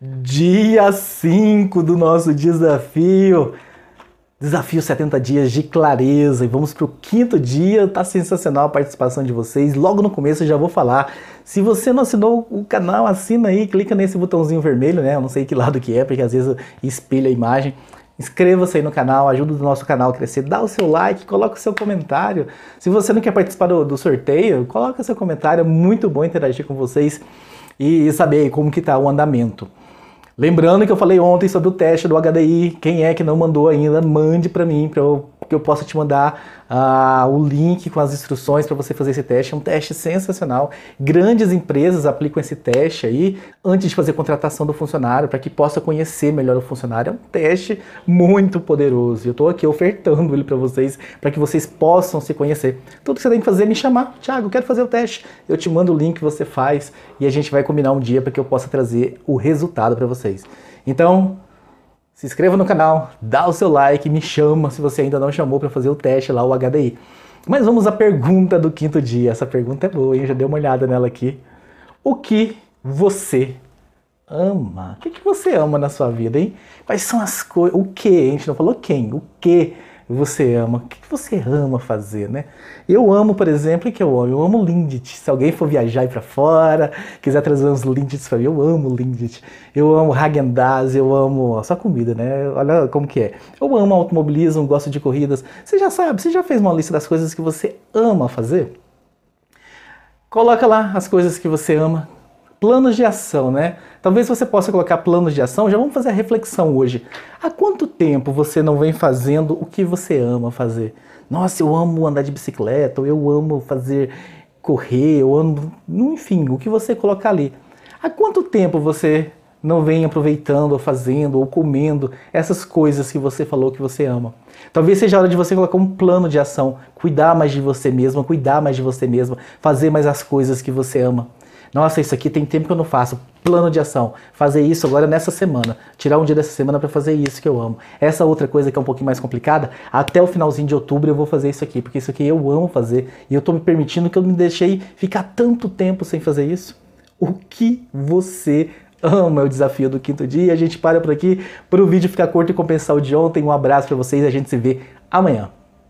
Dia 5 do nosso desafio. Desafio 70 dias de clareza. E vamos para o quinto dia. Tá sensacional a participação de vocês. Logo no começo eu já vou falar. Se você não assinou o canal, assina aí, clica nesse botãozinho vermelho, né? Eu não sei que lado que é, porque às vezes espelha a imagem. Inscreva-se aí no canal, ajuda o nosso canal a crescer, dá o seu like, coloca o seu comentário. Se você não quer participar do, do sorteio, coloca seu comentário, é muito bom interagir com vocês e saber como que tá o andamento. Lembrando que eu falei ontem sobre o teste do HDI. Quem é que não mandou ainda, mande para mim, para eu, que eu possa te mandar uh, o link com as instruções para você fazer esse teste. É um teste sensacional. Grandes empresas aplicam esse teste aí antes de fazer contratação do funcionário, para que possa conhecer melhor o funcionário. É um teste muito poderoso. Eu estou aqui ofertando ele para vocês, para que vocês possam se conhecer. Tudo que você tem que fazer é me chamar. Tiago, quero fazer o teste. Eu te mando o link, você faz e a gente vai combinar um dia para que eu possa trazer o resultado para vocês. Então, se inscreva no canal, dá o seu like, me chama se você ainda não chamou para fazer o teste lá, o HDI. Mas vamos à pergunta do quinto dia. Essa pergunta é boa, hein? Já dei uma olhada nela aqui. O que você ama? O que, que você ama na sua vida, hein? Quais são as coisas? O que? A gente não falou quem. O que você ama? O que você ama fazer, né? Eu amo, por exemplo, o que eu amo? Eu amo Lindt. Se alguém for viajar e para fora, quiser trazer uns Lindt para mim, eu amo Lindt. Eu amo Häagen-Dazs, eu amo só comida, né? Olha como que é. Eu amo automobilismo, gosto de corridas. Você já sabe, você já fez uma lista das coisas que você ama fazer? Coloca lá as coisas que você ama, planos de ação, né? Talvez você possa colocar planos de ação. Já vamos fazer a reflexão hoje. Há quanto tempo você não vem fazendo o que você ama fazer? Nossa, eu amo andar de bicicleta, ou eu amo fazer correr, eu amo, enfim, o que você colocar ali. Há quanto tempo você não vem aproveitando, ou fazendo, ou comendo essas coisas que você falou que você ama? Talvez seja a hora de você colocar um plano de ação, cuidar mais de você mesma, cuidar mais de você mesma, fazer mais as coisas que você ama. Nossa, isso aqui tem tempo que eu não faço. Plano de ação. Fazer isso agora nessa semana. Tirar um dia dessa semana para fazer isso que eu amo. Essa outra coisa que é um pouquinho mais complicada, até o finalzinho de outubro eu vou fazer isso aqui, porque isso aqui eu amo fazer e eu tô me permitindo que eu me deixei ficar tanto tempo sem fazer isso. O que você ama é o desafio do quinto dia. A gente para por aqui para o vídeo ficar curto e compensar o de ontem. Um abraço para vocês e a gente se vê amanhã.